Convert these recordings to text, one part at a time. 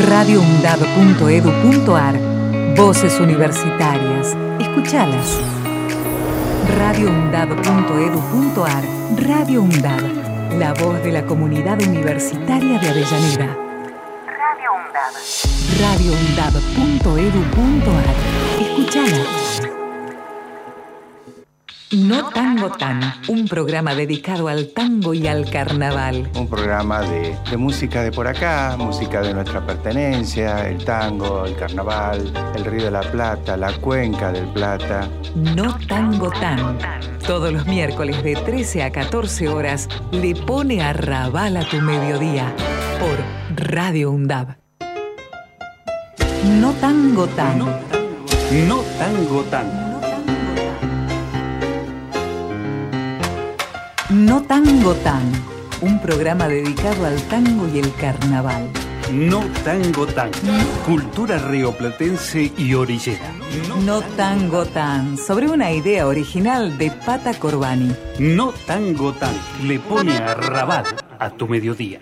radioundab.edu.ar Voces universitarias. Escuchalas. radioundab.edu.ar Radio Undab. La voz de la comunidad universitaria de Avellaneda. Radio Undab. radioundab.edu.ar Escuchalas. No Tango Tan, un programa dedicado al tango y al carnaval. Un programa de, de, música de por acá, música de nuestra pertenencia, el tango, el carnaval, el Río de la Plata, la Cuenca del Plata. No Tango Tan. Todos los miércoles de 13 a 14 horas le pone a rabal a tu mediodía por Radio UNDAB. No Tango Tan. No, no Tango Tan. No Tango Tan, un programa dedicado al tango y el carnaval. No Tango Tan, cultura rioplatense y orillera. No Tango Tan, sobre una idea original de Pata Corbani. No Tango Tan, le pone a rabat a tu mediodía.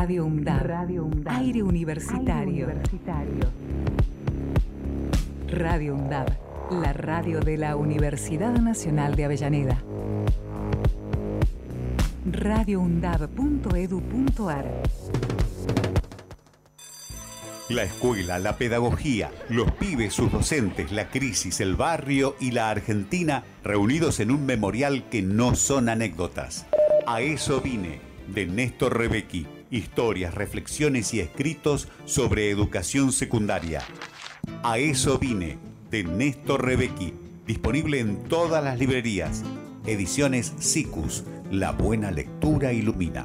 Radio UNDAB. Radio Aire universitario. universitario. Radio UNDAB, la radio de la Universidad Nacional de Avellaneda. radioundab.edu.ar La escuela, la pedagogía, los pibes, sus docentes, la crisis, el barrio y la Argentina reunidos en un memorial que no son anécdotas. A eso vine, de Néstor Rebecki. Historias, reflexiones y escritos sobre educación secundaria. A eso vine, de Néstor Rebecki. Disponible en todas las librerías. Ediciones SICUS. La buena lectura ilumina.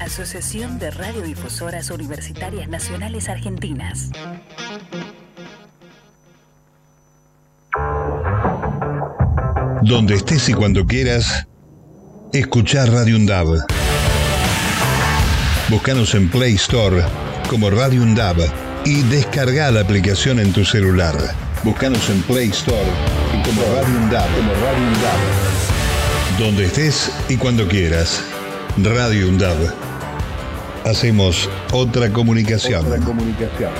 Asociación de Radiodifusoras Universitarias Nacionales Argentinas. Donde estés y cuando quieras, escuchar Radio Undab. Búscanos en Play Store como Radio Undab y descarga la aplicación en tu celular. Búscanos en Play Store como Radio Undab, como Radio Undab. Donde estés y cuando quieras. Radio Undab. Hacemos otra comunicación. Otra comunicación.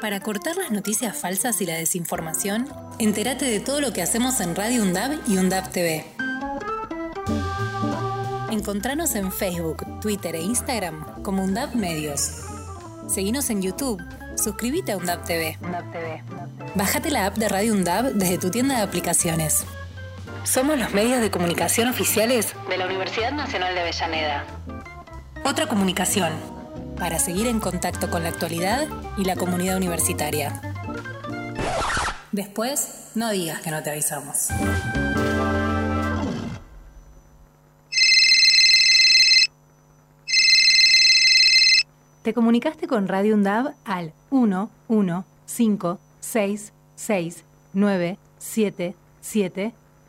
Para cortar las noticias falsas y la desinformación, entérate de todo lo que hacemos en Radio UNDAB y UNDAB TV. Encontranos en Facebook, Twitter e Instagram como UNDAB Medios. Seguinos en YouTube. Suscríbete a UNDAB TV. Bájate la app de Radio UNDAB desde tu tienda de aplicaciones. Somos los medios de comunicación oficiales de la Universidad Nacional de Avellaneda. Otra comunicación, para seguir en contacto con la actualidad y la comunidad universitaria. Después, no digas que no te avisamos. Te comunicaste con Radio UNDAB al 1 1 5 6 6 9 7 7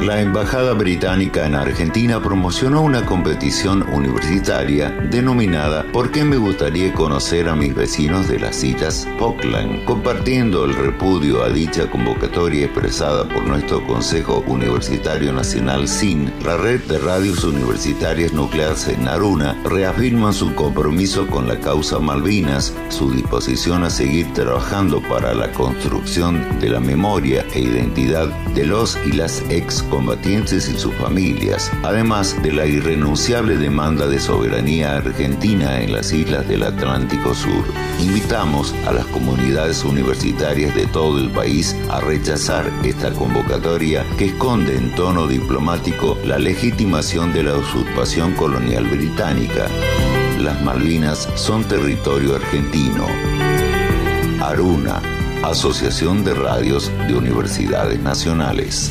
La Embajada Británica en Argentina promocionó una competición universitaria denominada ¿Por qué me gustaría conocer a mis vecinos de las islas Falkland? Compartiendo el repudio a dicha convocatoria expresada por nuestro Consejo Universitario Nacional SIN, la red de radios universitarias nucleares en Naruna reafirman su compromiso con la causa Malvinas, su disposición a seguir trabajando para la construcción de la memoria e identidad de los y las ex combatientes y sus familias, además de la irrenunciable demanda de soberanía argentina en las islas del Atlántico Sur. Invitamos a las comunidades universitarias de todo el país a rechazar esta convocatoria que esconde en tono diplomático la legitimación de la usurpación colonial británica. Las Malvinas son territorio argentino. Aruna, Asociación de Radios de Universidades Nacionales.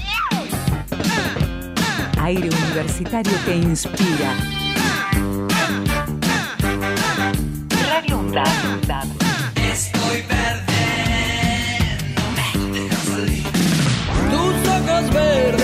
Aire universitario que inspira. Radio. Estoy verde, no me. Tus ojos verdes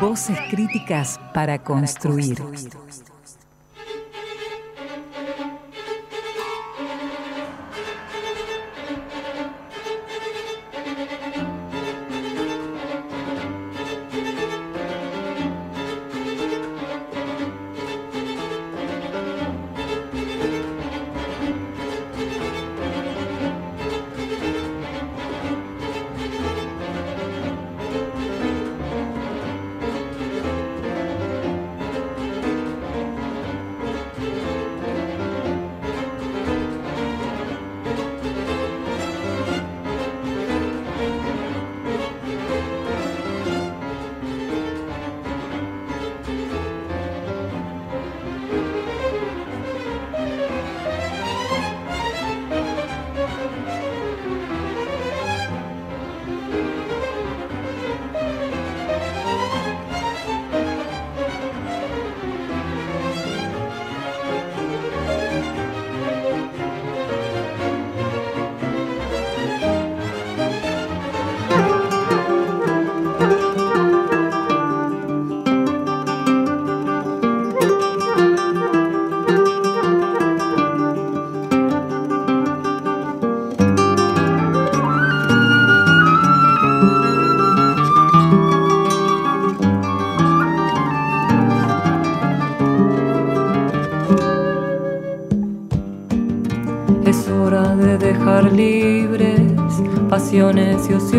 Voces críticas para construir.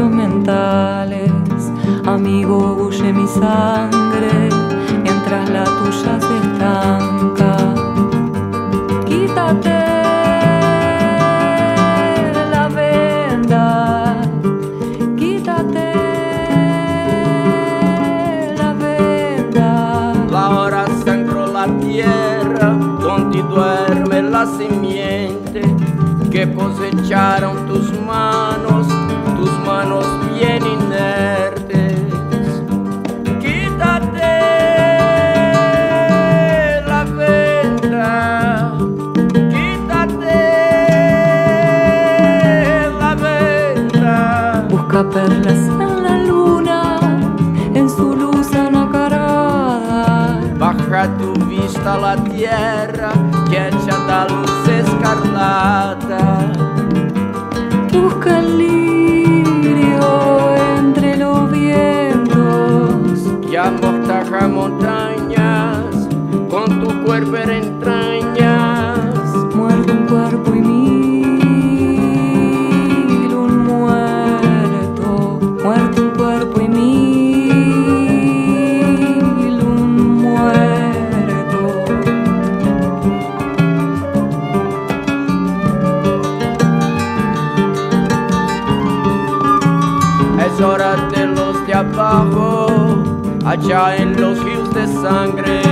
Mentales. Amigo, bulle mi sangre mientras la tuya se estanca. Quítate la venda, quítate la venda. La hora centro la tierra, donde duerme la simiente que cosecharon tus Busca perlas en la luna, en su luz anacarada. Baja tu vista a la tierra que echa da luz escarlata. Busca el lirio entre los vientos. Y amortaja montañas con tu cuerpo en allá en los ríos de sangre.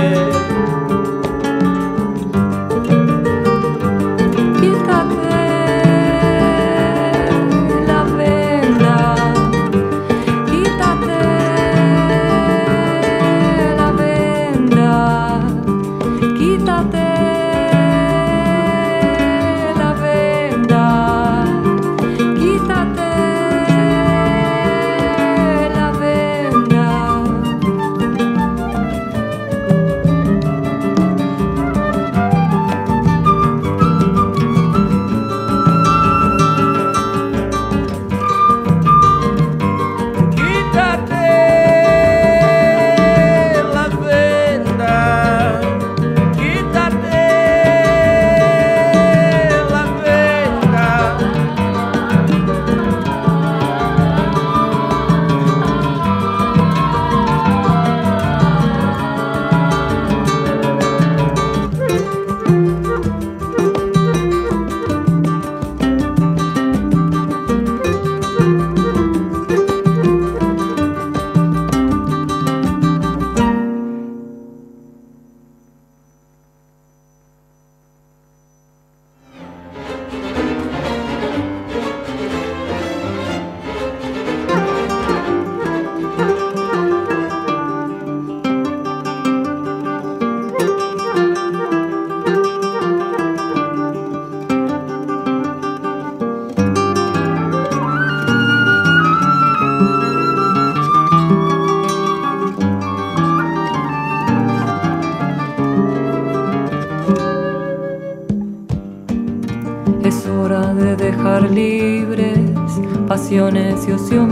Pasiones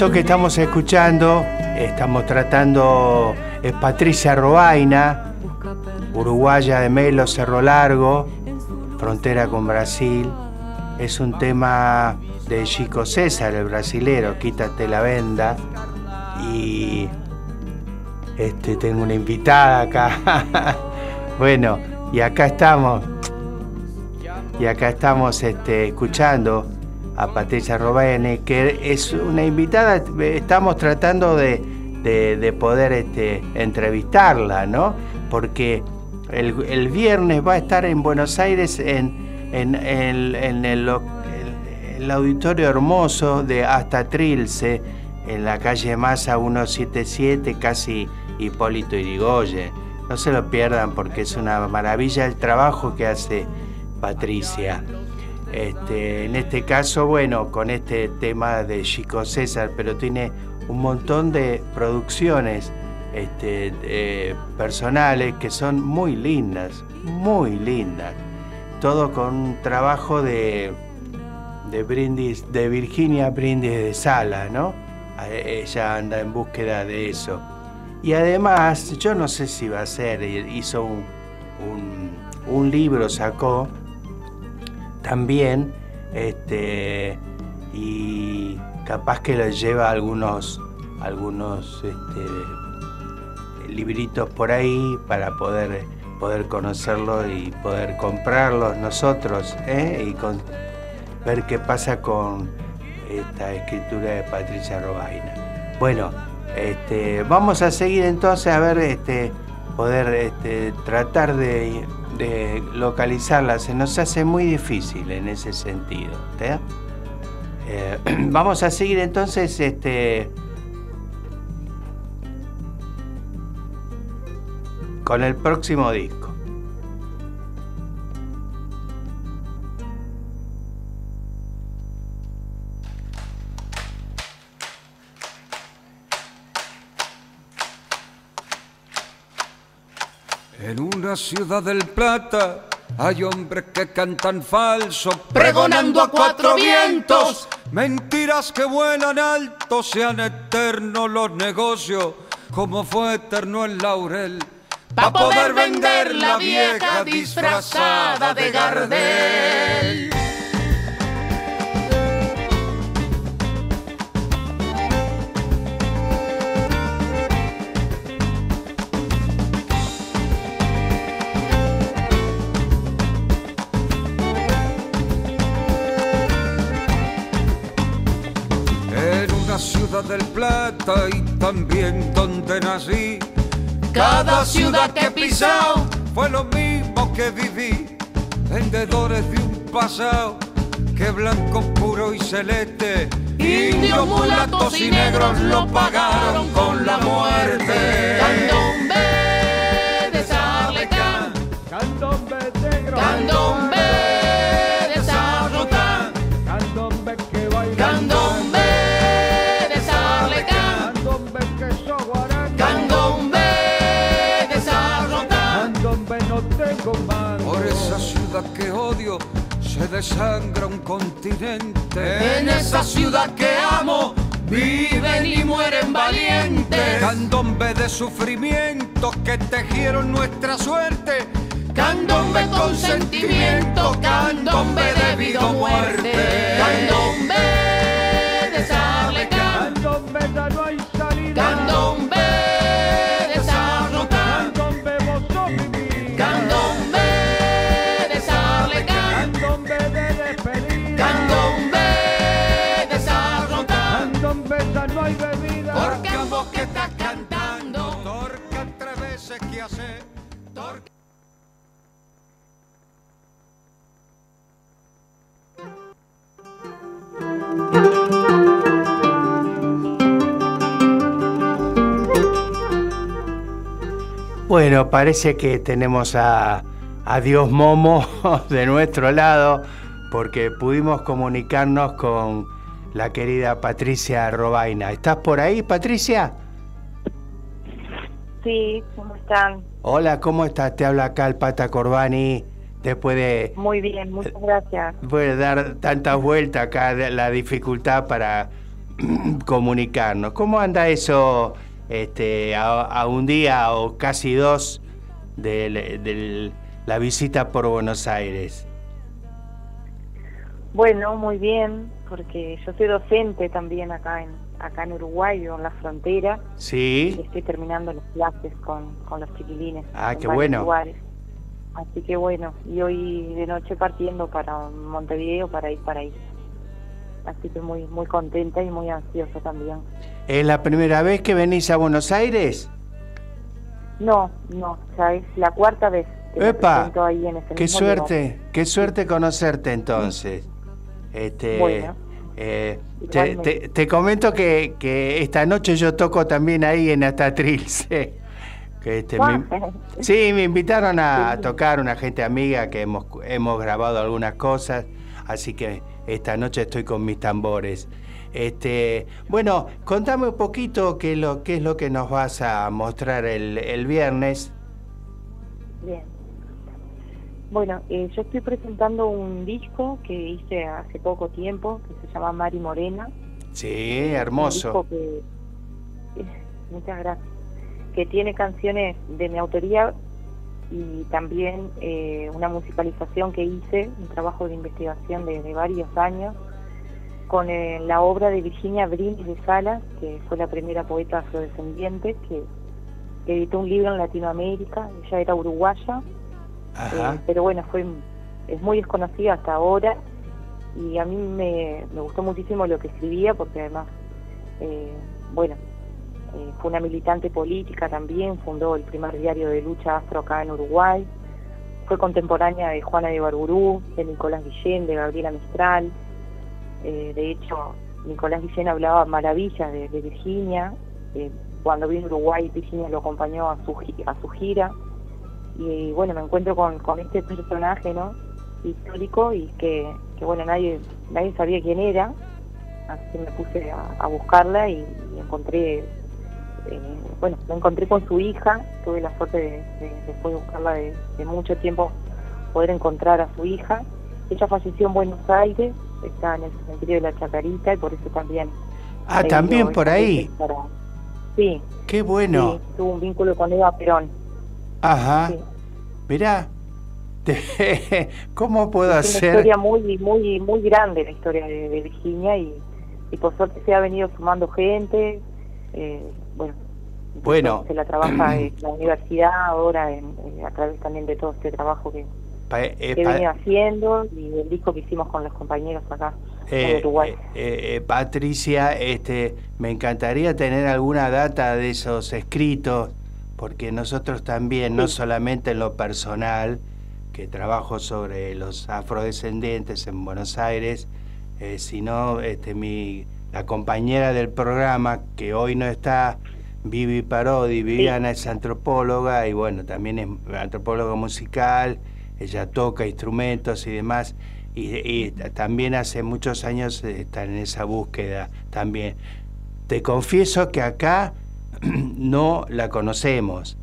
esto que estamos escuchando, estamos tratando, es Patricia Robaina, uruguaya de Melo, Cerro Largo, frontera con Brasil. Es un tema de Chico César, el brasilero, Quítate la venda. Y este, tengo una invitada acá. bueno, y acá estamos. Y acá estamos este, escuchando a Patricia Robene, que es una invitada, estamos tratando de, de- de poder este, entrevistarla, ¿no? Porque el, viernes va a estar en Buenos Aires en, en- el- el auditorio hermoso de Hasta Trilce, en la calle Massa 177, casi Hipólito Irigoyen. No se lo pierdan porque es una maravilla el trabajo que hace Patricia. Este, en este caso, bueno, con este tema de Chico César, pero tiene un montón de producciones este, personales que son muy lindas, muy lindas. Todo con un trabajo de, de Brindis, de Virginia Brindis de Sala, ¿no? Ella anda en búsqueda de eso. Y además, yo no sé si va a ser, hizo un- un libro, sacó también, este, y capaz que lo lleva algunos, algunos este, libritos por ahí para poder, poder conocerlo y poder comprarlos nosotros, ¿eh? y ver qué pasa con esta escritura de Patricia Robaina. Bueno, este, vamos a seguir entonces a ver, este, poder este, tratar de, de localizarla. Se nos hace muy difícil en ese sentido. Eh, vamos a seguir entonces este, con el próximo disco. Una ciudad del Plata hay hombres que cantan falso, Pregonando a cuatro vientos. Mentiras que vuelan alto, sean eternos los negocios, como fue eterno el laurel. Pa' poder vender la vieja disfrazada de Gardel. Ciudad del Plata y también donde nací. Cada ciudad que he pisado fue lo mismo que viví. Vendedores de un pasado que blanco puro y celeste. Indios, mulatos y negros lo pagaron con la muerte. Candombe de Sarlecán. Candombe un continente. En esa ciudad que amo viven y mueren valientes. Candombe de sufrimiento que tejieron nuestra suerte. Candombe con sentimiento, candombe de vida o muerte. Candombe de Sarlecán. Candombe ya no hay salida. Candombe Bueno, parece que tenemos a, a Dios Momo de nuestro lado porque pudimos comunicarnos con la querida Patricia Robaina. ¿Estás por ahí, Patricia? Sí, ¿cómo están? Hola, ¿cómo estás? Te habla acá el Pata Corbani. Después de... Muy bien, muchas gracias. Puede dar tantas vueltas acá, la dificultad para comunicarnos. ¿Cómo anda eso este, a, un día o casi dos de, la visita por Buenos Aires? Bueno, muy bien, porque yo soy docente también acá en acá en Uruguay, en la frontera. Sí. Y estoy terminando las clases con, con los chiquilines. Ah, qué bueno. Así que bueno, y hoy de noche partiendo para Montevideo para ir para ahí. Así que muy muy contenta y muy ansiosa también. ¿Es la primera vez que venís a Buenos Aires? No, no, ya es la cuarta vez que ¡Epa! ahí en ese Qué suerte, qué suerte conocerte entonces. Este, bueno. Eh, te, comento que, que, esta noche yo toco también ahí en Atatrilce. Que este, sí, me invitaron a tocar una gente amiga que hemos, hemos grabado algunas cosas, así que esta noche estoy con mis tambores. Este, bueno, contame un poquito qué, lo, qué es lo que nos vas a mostrar el, el viernes. Bien. Bueno, eh, yo estoy presentando un disco que hice hace poco tiempo, que se llama Mari Morena. Sí, hermoso. que, muchas gracias. Que tiene canciones de mi autoría y también eh, una musicalización que hice, un trabajo de investigación de, varios años, con eh, la obra de Virginia Brindis de Salas, que fue la primera poeta afrodescendiente que editó un libro en Latinoamérica, ella era uruguaya eh, pero bueno, fue es muy desconocida hasta ahora y a mí me, gustó muchísimo lo que escribía porque además, eh, bueno, eh, fue una militante política también, fundó el primer diario de lucha afro acá en Uruguay, fue contemporánea de Juana de Barburú, de Nicolás Guillén, de Gabriela Mistral, de hecho Nicolás Guillén hablaba maravillas de, Virginia, cuando vino a Uruguay Virginia lo acompañó a su, a su gira, y bueno, me encuentro con, con este personaje, ¿no? Histórico y que, que, bueno, nadie nadie sabía quién era, así me puse a, buscarla y, encontré, eh, bueno, me encontré con su hija, tuve la suerte de, después de buscarla de, mucho tiempo poder encontrar a su hija. Ella falleció en Buenos Aires, está en el cementerio de la Chacarita y por eso también... Ah, también por ahí. Sí. Qué bueno. tuvo un vínculo con Eva Perón. Ajá. Mirá, ¿cómo puedo hacer? Es una historia muy, muy, muy grande la historia de, Virginia y, por suerte se ha venido sumando gente. Eh, bueno, bueno. Se la trabaja en la universidad ahora en, a través también de todo este trabajo que, eh, he venido haciendo y el disco que hicimos con los compañeros acá. en eh, Uruguay. Patricia, este, me encantaría tener alguna data de esos escritos porque nosotros también, no solamente en lo personal, que trabajo sobre los afrodescendientes en Buenos Aires, eh, sino este, mi, la compañera del programa, que hoy no está, Vivi Parodi, Viviana es antropóloga y bueno, también es antropóloga musical, ella toca instrumentos y demás, y, y también hace muchos años está en esa búsqueda también. Te confieso que acá no la conocemos.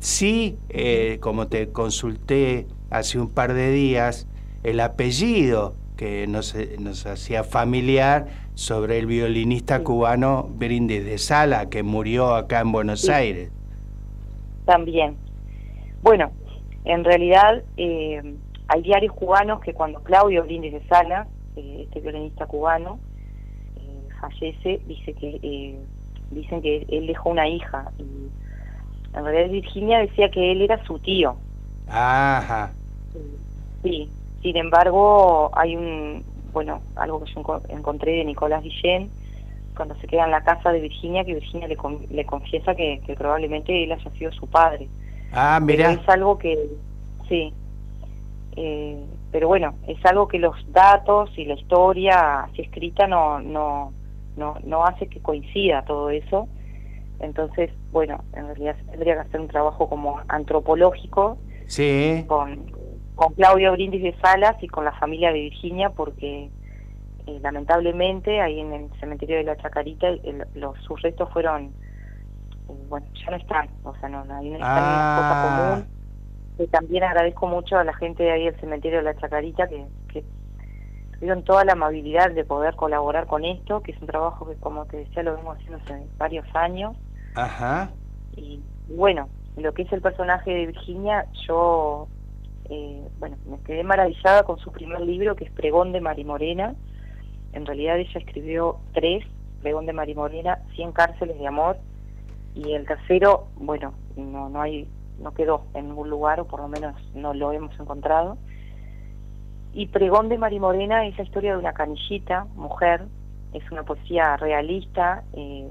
Sí, eh, como te consulté hace un par de días, el apellido que nos, nos hacía familiar sobre el violinista cubano Brindis de Sala, que murió acá en Buenos Aires. También. Bueno, en realidad eh, hay diarios cubanos que cuando Claudio Brindis de Sala, eh, este violinista cubano, fallece, dice que dicen que él dejó una hija y en realidad Virginia decía que él era su tío. Ajá. Sí, sin embargo hay un, bueno, algo que yo encontré de Nicolás Guillén cuando se queda en la casa de Virginia, que Virginia le, le confiesa que, probablemente él haya sido su padre. Ah, mira. es algo que, sí, eh, pero bueno, es algo que los datos y la historia así escrita no, no, no, no hace que coincida todo eso. Entonces, bueno, en realidad tendría que hacer un trabajo como antropológico sí. con, con Claudio Brindis de Salas y con la familia de Virginia, porque eh, lamentablemente ahí en el cementerio de la Chacarita los, sus restos fueron, eh, bueno, ya no están, o sea, no, no hay una, Ah. común. Y también agradezco mucho a la gente de ahí del cementerio de la Chacarita que, que tuvieron toda la amabilidad de poder colaborar con esto, que es un trabajo que, como te decía, lo vengo haciendo hace varios años. Ajá. Y bueno, lo que es el personaje de Virginia, yo, eh, bueno, me quedé maravillada con su primer libro, que es Pregón de Marimorena. En realidad ella escribió tres, Pregón de Marimorena, 100 cárceles de amor, y el tercero, bueno, no, no hay, no quedó en ningún lugar, o por lo menos no lo hemos encontrado. Y Pregón de Marimorena es la historia de una canillita, mujer, es una poesía realista, eh,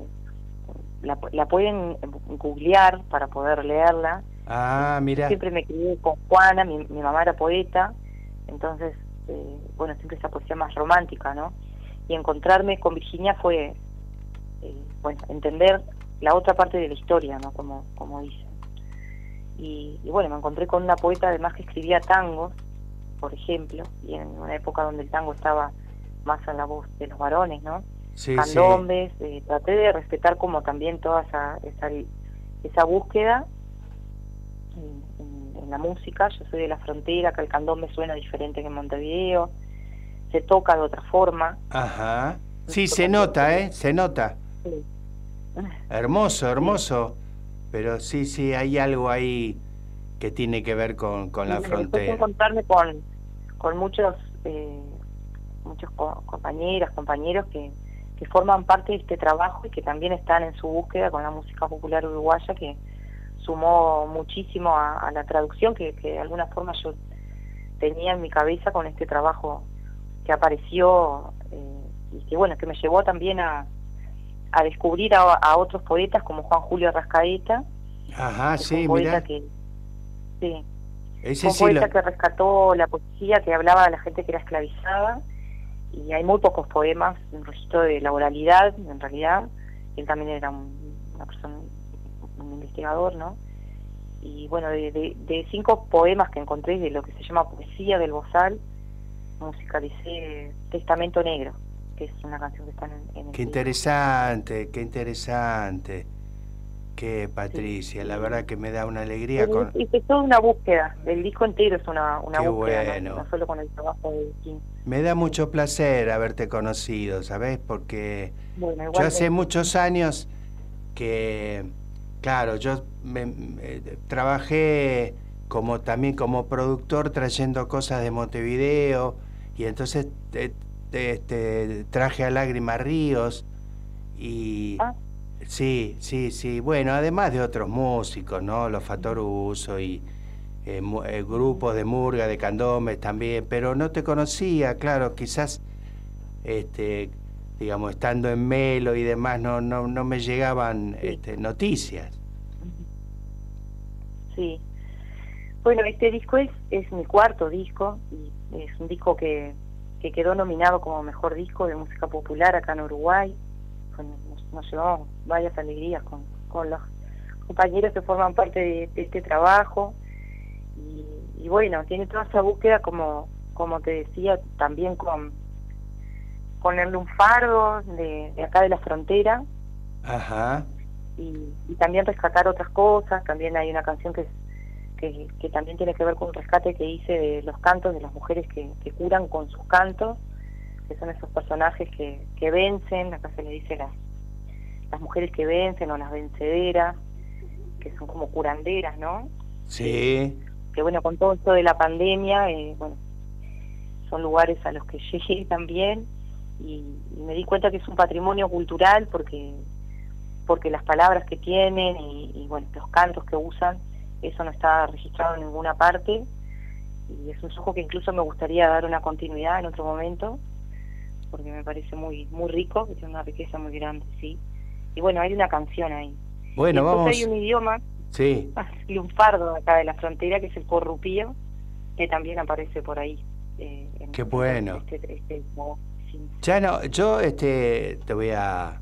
la, la pueden googlear para poder leerla. Ah, mira. Siempre me crié con Juana, mi, mi mamá era poeta, entonces, eh, bueno, siempre esa poesía más romántica, ¿no? Y encontrarme con Virginia fue, eh, bueno, entender la otra parte de la historia, ¿no? Como, como dicen. Y, y bueno, me encontré con una poeta además que escribía tangos, por ejemplo, y en una época donde el tango estaba más a la voz de los varones, ¿no? Sí, candombes, eh, traté de respetar como también toda esa, esa, esa búsqueda en, la música. Yo soy de la frontera, que el candombe suena diferente que en Montevideo, se toca de otra forma. Ajá. Sí, se nota, ¿eh? Se nota. Sí. Hermoso, hermoso. Pero sí, sí, hay algo ahí que tiene que ver con, con la frontera. encontrarme con, con muchos, eh, muchos co compañeras, compañeros que, que forman parte de este trabajo y que también están en su búsqueda con la música popular uruguaya que sumó muchísimo a, a la traducción que, que, de alguna forma yo tenía en mi cabeza con este trabajo que apareció eh, y que bueno que me llevó también a, a descubrir a, a, otros poetas como Juan Julio Rascaeta Ajá, sí, mira. Que, sí, Ese un sí poeta lo- que rescató la poesía, que hablaba de la gente que era esclavizada, y hay muy pocos poemas en registro de la oralidad, en realidad. Él también era un, una persona, un investigador, ¿no? Y bueno, de, de, de cinco poemas que encontré de lo que se llama Poesía del Bozal, musicalicé Testamento Negro, que es una canción que está en, en el Qué interesante, qué interesante. Qué Patricia, la verdad que me da una alegría con... Y es toda una búsqueda, el disco entero es una, una Qué búsqueda, ¿no? bueno. no solo con el trabajo de King. Me da mucho placer haberte conocido, ¿sabes? Porque Bueno, yo hace muchos años que, claro, yo me, me- trabajé como también como productor trayendo cosas de Montevideo y entonces te- te- este, traje a Lágrima Ríos y Ah. sí, sí, sí, bueno, además de otros músicos, ¿no? Los Fatoruso y eh, eh, grupos de murga, de candombes también, pero no te conocía, claro, quizás, este, digamos, estando en Melo y demás, no, no, no me llegaban este, noticias. Sí. Bueno, este disco es, es mi cuarto disco y es un disco que, que quedó nominado como mejor disco de música popular acá en Uruguay. Nos, nos llevamos varias alegrías con, con los compañeros que forman parte de, de este trabajo. Y, y bueno, tiene toda esa búsqueda, como, como te decía, también con, con el lunfardo de, de acá de la frontera, Ajá, y, y también rescatar otras cosas. También hay una canción que, es, que, que también tiene que ver con un rescate que hice de los cantos de las mujeres que, que curan con sus cantos, que son esos personajes que, que vencen, acá se le dice las, las mujeres que vencen o las vencederas, que son como curanderas, ¿no? sí, que bueno, con todo esto de la pandemia, eh, bueno, son lugares a los que llegué también y, y me di cuenta que es un patrimonio cultural porque porque las palabras que tienen y, y, bueno, los cantos que usan, eso no está registrado en ninguna parte y es un trabajo que incluso me gustaría dar una continuidad en otro momento porque me parece muy muy rico, que tiene una riqueza muy grande, sí. Y bueno, hay una canción ahí. bueno, y vamos, hay un idioma sí, lunfardo acá de la frontera, que es el corrupío, que también aparece por ahí. eh, en- Qué en bueno. Este, este, como- ya no, yo este, te voy a,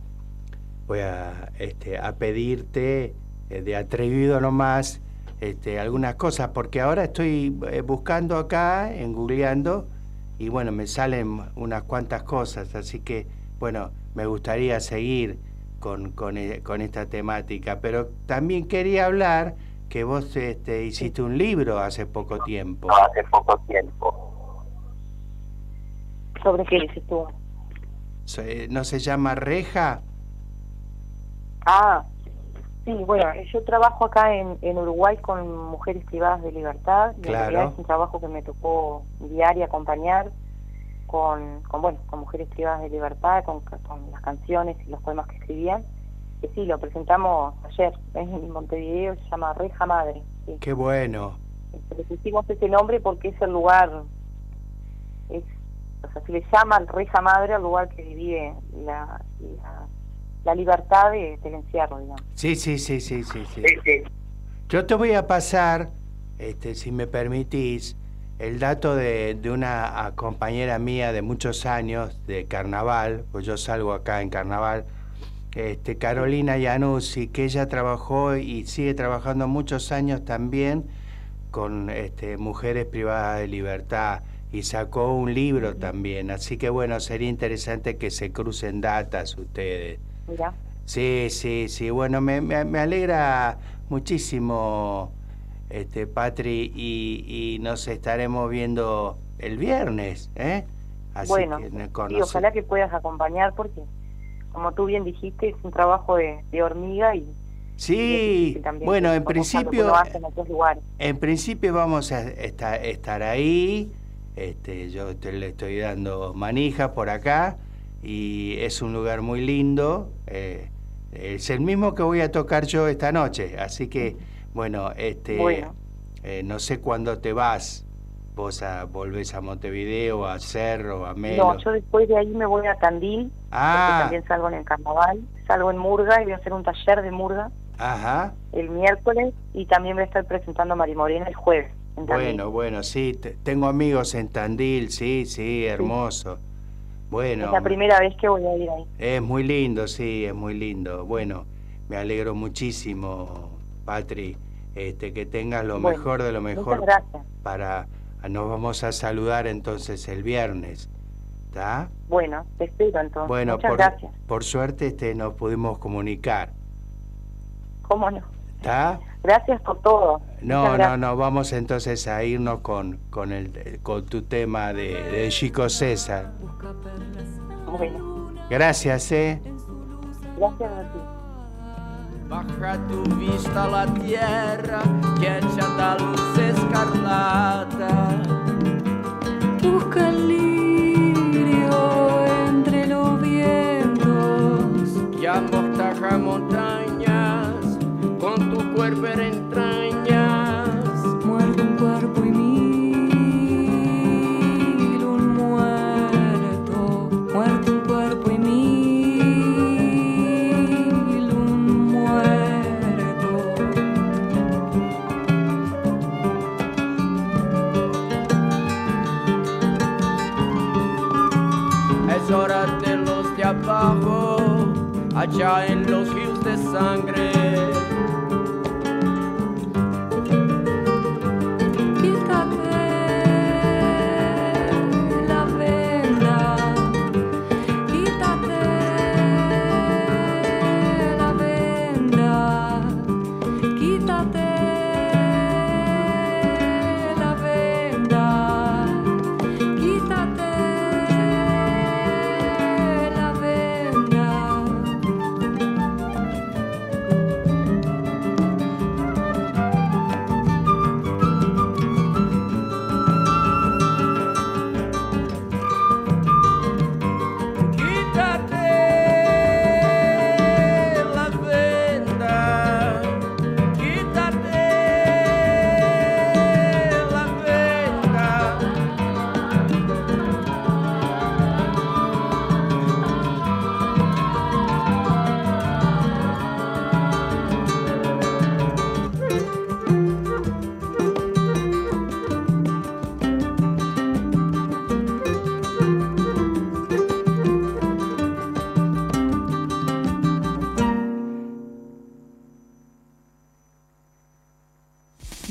voy a, este, a pedirte eh, de atrevido nomás este, algunas cosas, porque ahora estoy eh, buscando acá, en googleando, y bueno, me salen unas cuantas cosas, así que bueno, me gustaría seguir con, con, eh, con esta temática, pero también quería hablar que vos este, hiciste un libro hace poco tiempo. Hace poco tiempo. ¿Sobre qué dices tú? Se- ¿No se llama Reja? Ah, sí, bueno, yo trabajo acá en, en Uruguay con mujeres privadas de libertad. y en Claro. realidad es un trabajo que me tocó diario acompañar con, con, bueno, con mujeres privadas de libertad, con, con las canciones y los poemas que escribían. Que sí, lo presentamos ayer en Montevideo, se llama Reja Madre. Sí. Qué bueno. Le pusimos ese nombre porque es el lugar, es, o sea, se le llama Reja Madre al lugar que divide la, la, la libertad de, del encierro, digamos. Sí, sí, sí, sí, sí, sí. Yo te voy a pasar, este, si me permitís, el dato de, de una ah, compañera mía de muchos años de carnaval, pues yo salgo acá en carnaval, este, Carolina Yanussi, que ella trabajó y sigue trabajando muchos años también con este, mujeres privadas de libertad y sacó un libro también, así que bueno, sería interesante que se crucen datas ustedes. Mira, Sí, sí, sí. Bueno, me, me, me alegra muchísimo, este, Patri, y, y nos estaremos viendo el viernes, ¿eh? Así bueno, que conoce- ojalá que puedas acompañar porque, como tú bien dijiste, es un trabajo de, de hormiga y y Sí, bueno, en principio, en en principio vamos a estar, estar ahí. Este, yo te, le estoy dando manija por acá y es un lugar muy lindo. eh, es el mismo que voy a tocar yo esta noche, así que bueno, este, Bueno. eh, no sé cuándo te vas. Vos a, volvés a Montevideo, a Cerro, a Melo. No, yo después de ahí me voy a Tandil, porque Ah, también salgo en el carnaval, salgo en Murga y voy a hacer un taller de Murga ajá. el miércoles y también voy a estar presentando a Mari Morena el jueves. Bueno, bueno, sí, te- tengo amigos en Tandil, sí, sí, hermoso. Bueno, es la primera vez que voy a ir ahí. es muy lindo, sí, es muy lindo. Bueno, me alegro muchísimo, Patri, este, que tengas lo Bueno, mejor de lo muchas mejor gracias. para... Nos vamos a saludar entonces el viernes, ¿está? Bueno, te espero entonces. Bueno, Muchas por, gracias. por suerte este, nos pudimos comunicar, ¿Cómo no? ¿Está? Gracias por todo. No, no, no, vamos entonces a irnos con, con, el, con tu tema de, de Chico César. Bueno, Gracias, ¿eh? gracias a ti. Baja tu vista a la tierra que echa da luz escarlata. Busca el lirio entre los vientos. que amortaja montañas con tu cuerpo en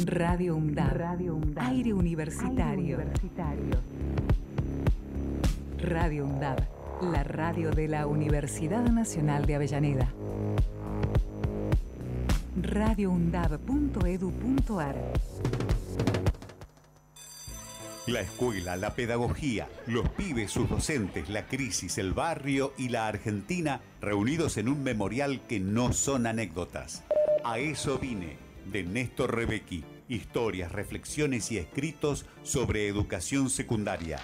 Radio UNDAB. Radio. Aire universitario. Aire universitario. Radio UNDAB. La radio de la Universidad Nacional de Avellaneda. radioundab.edu.ar La escuela, la pedagogía, los pibes, sus docentes, la crisis, el barrio y la Argentina reunidos en un memorial que no son anécdotas. A eso vine, de Néstor Rebecki. Historias, reflexiones y escritos sobre educación secundaria.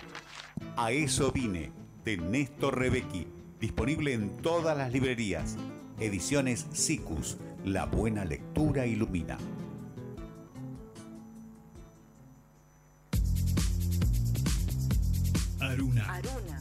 A eso vine, de Néstor Rebecki. Disponible en todas las librerías. Ediciones SICUS. La buena lectura ilumina.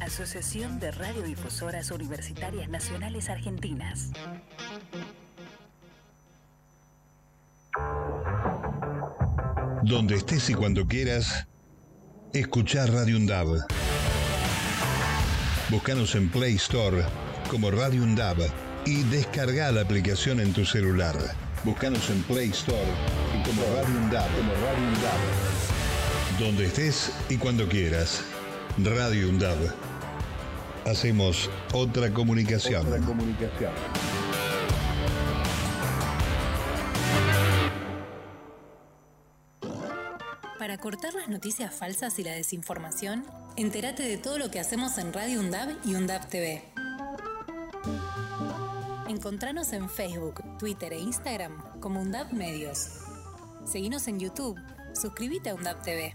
Asociación de Radiodifusoras Universitarias Nacionales Argentinas. Donde estés y cuando quieras, escuchar Radio Undab. Búscanos en Play Store como Radio Undab y descarga la aplicación en tu celular. Búscanos en Play Store y como Radio Undab, como Radio. Donde estés y cuando quieras. Radio Undab. Hacemos otra comunicación. Otra comunicación. Para cortar las noticias falsas y la desinformación, entérate de todo lo que hacemos en Radio UNDAB y UNDAB TV. Encontranos en Facebook, Twitter e Instagram como UNDAB Medios. Seguinos en YouTube. Suscríbete a UNDAB TV.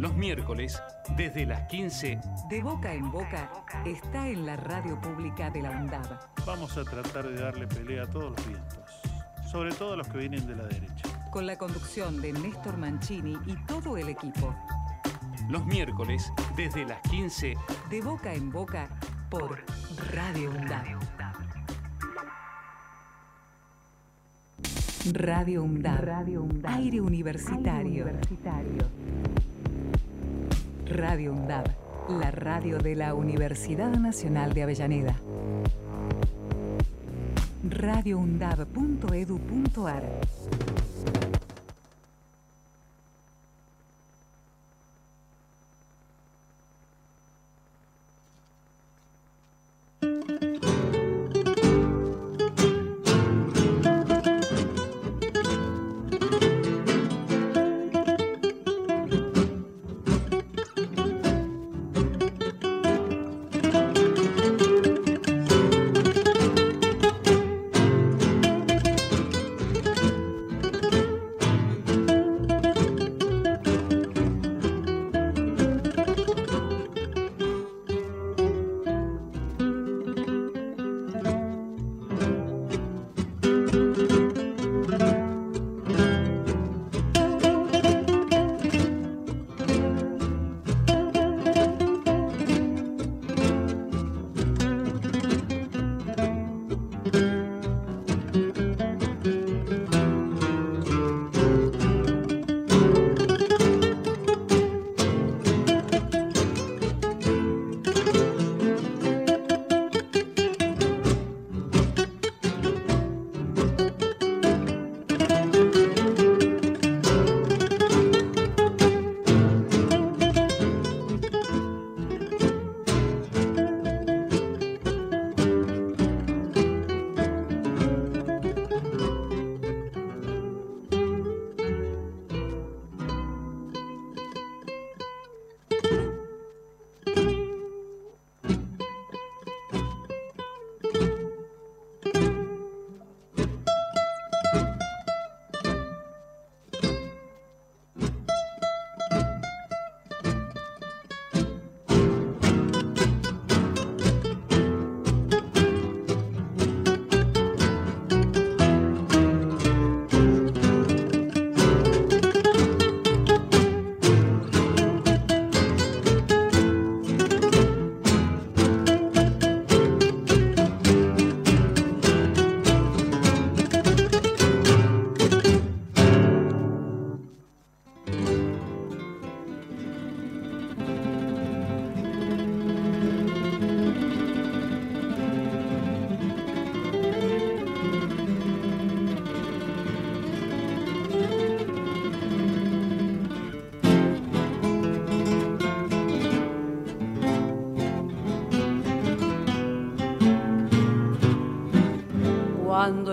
Los miércoles, desde las 15, De boca en boca está en la radio pública de la UNDAB. Vamos a tratar de darle pelea a todos los vientos, sobre todo a los que vienen de la derecha. Con la conducción de Néstor Mancini y todo el equipo. los miércoles, desde las 15, De boca en boca por Radio UNDAB. Radio UNDAB. Radio UNDAB. Aire universitario. Aire universitario. Radio UNDAB. La radio de la Universidad Nacional de Avellaneda. radioundab.edu.ar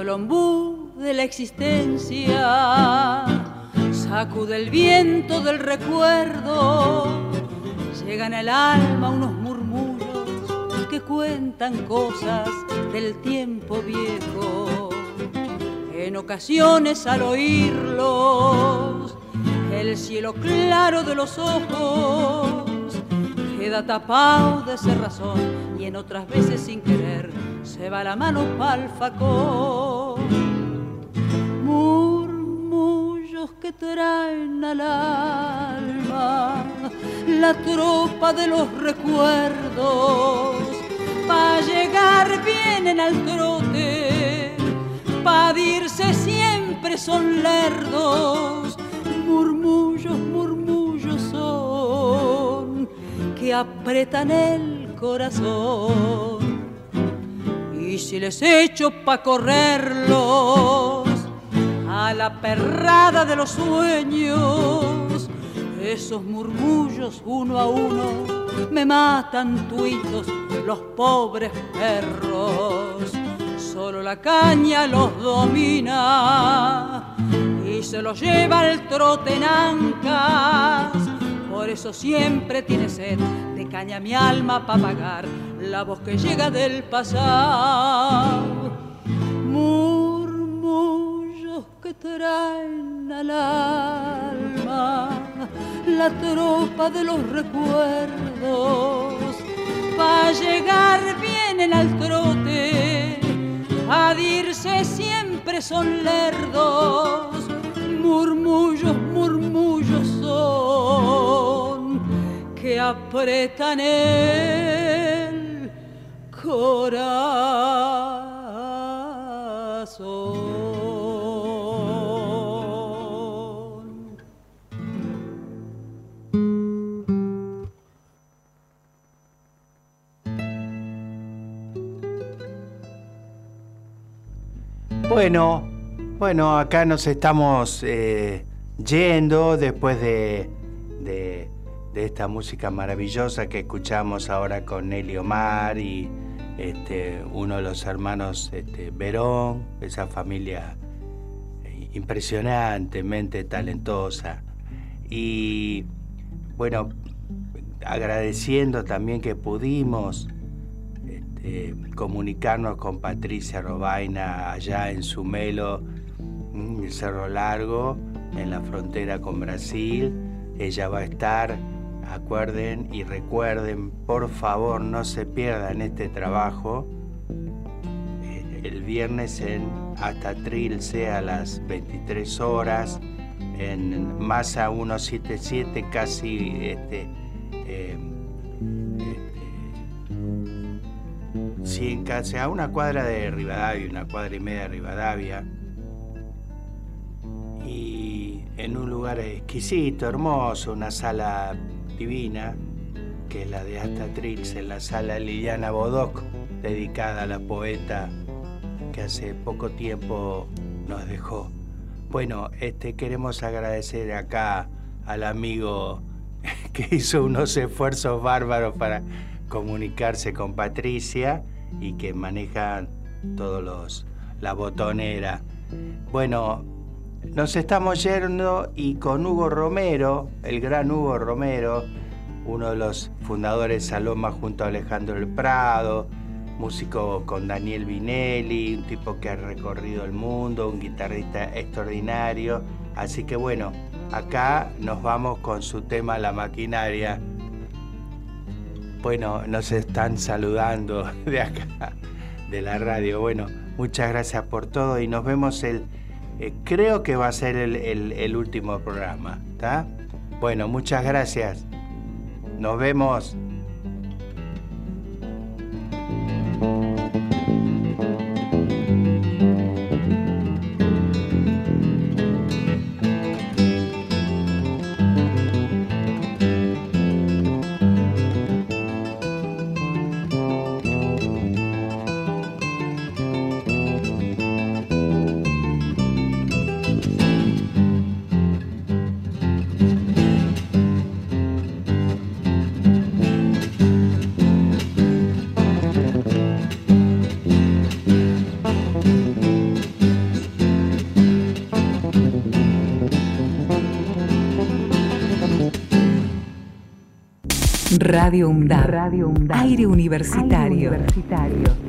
ombú de la existencia, sacude el viento del recuerdo, llegan al alma unos murmullos que cuentan cosas del tiempo viejo. En ocasiones al oírlos, el cielo claro de los ojos queda tapado de cerrazón y en otras veces sin querer se va la mano pa'l facón. Que traen al alma la tropa de los recuerdos, pa' llegar vienen al trote, pa' irse siempre son lerdos, murmullos, murmullos son que apretan el corazón. Y si les echo pa' correrlos a la perrada de los sueños, esos murmullos uno a uno me matan tuitos los pobres perros. Solo la caña los domina y se los lleva el trote en ancas. Por eso siempre tiene sed de caña mi alma para pagar la voz que llega del pasado. Que traen al alma la tropa de los recuerdos. Pa' llegar vienen al trote, a dirse siempre son lerdos. Murmullos, murmullos son que apretan el corazón. Bueno, bueno, acá nos estamos eh, yendo después de, de- esta música maravillosa que escuchamos ahora con Nelly Omar y este, uno de los hermanos este, Verón, esa familia impresionantemente talentosa. Y bueno, agradeciendo también que pudimos este, comunicarnos con Patricia Robaina allá en Sumelo, mm, el Cerro Largo, en la frontera con Brasil. Ella va a estar, acuerden y recuerden, por favor, no se pierdan este trabajo. eh, El viernes en hasta Trilce a las 23 horas, en Masa 177, casi este, eh, Sí, en casa, a una cuadra de Rivadavia, una cuadra y media de Rivadavia. Y en un lugar exquisito, hermoso, una sala divina, que es la de Hasta Trilce, la sala Liliana Bodoc, dedicada a la poeta que hace poco tiempo nos dejó. Bueno, este queremos agradecer acá al amigo que hizo unos esfuerzos bárbaros para comunicarse con Patricia y que maneja todos los la botonera. Bueno, nos estamos yendo y con Hugo Romero, el gran Hugo Romero, uno de los fundadores Saloma junto a Alejandro El Prado, músico con Daniel Vinelli, un tipo que ha recorrido el mundo, un guitarrista extraordinario. Así que bueno, acá nos vamos con su tema La maquinaria. Bueno, nos están saludando de acá, de la radio. Bueno, muchas gracias por todo y nos vemos el, eh, creo que va a ser el, el- último programa, ¿está? Bueno, muchas gracias. Nos vemos. Radio UNDAB. Radio Aire universitario. Aire universitario.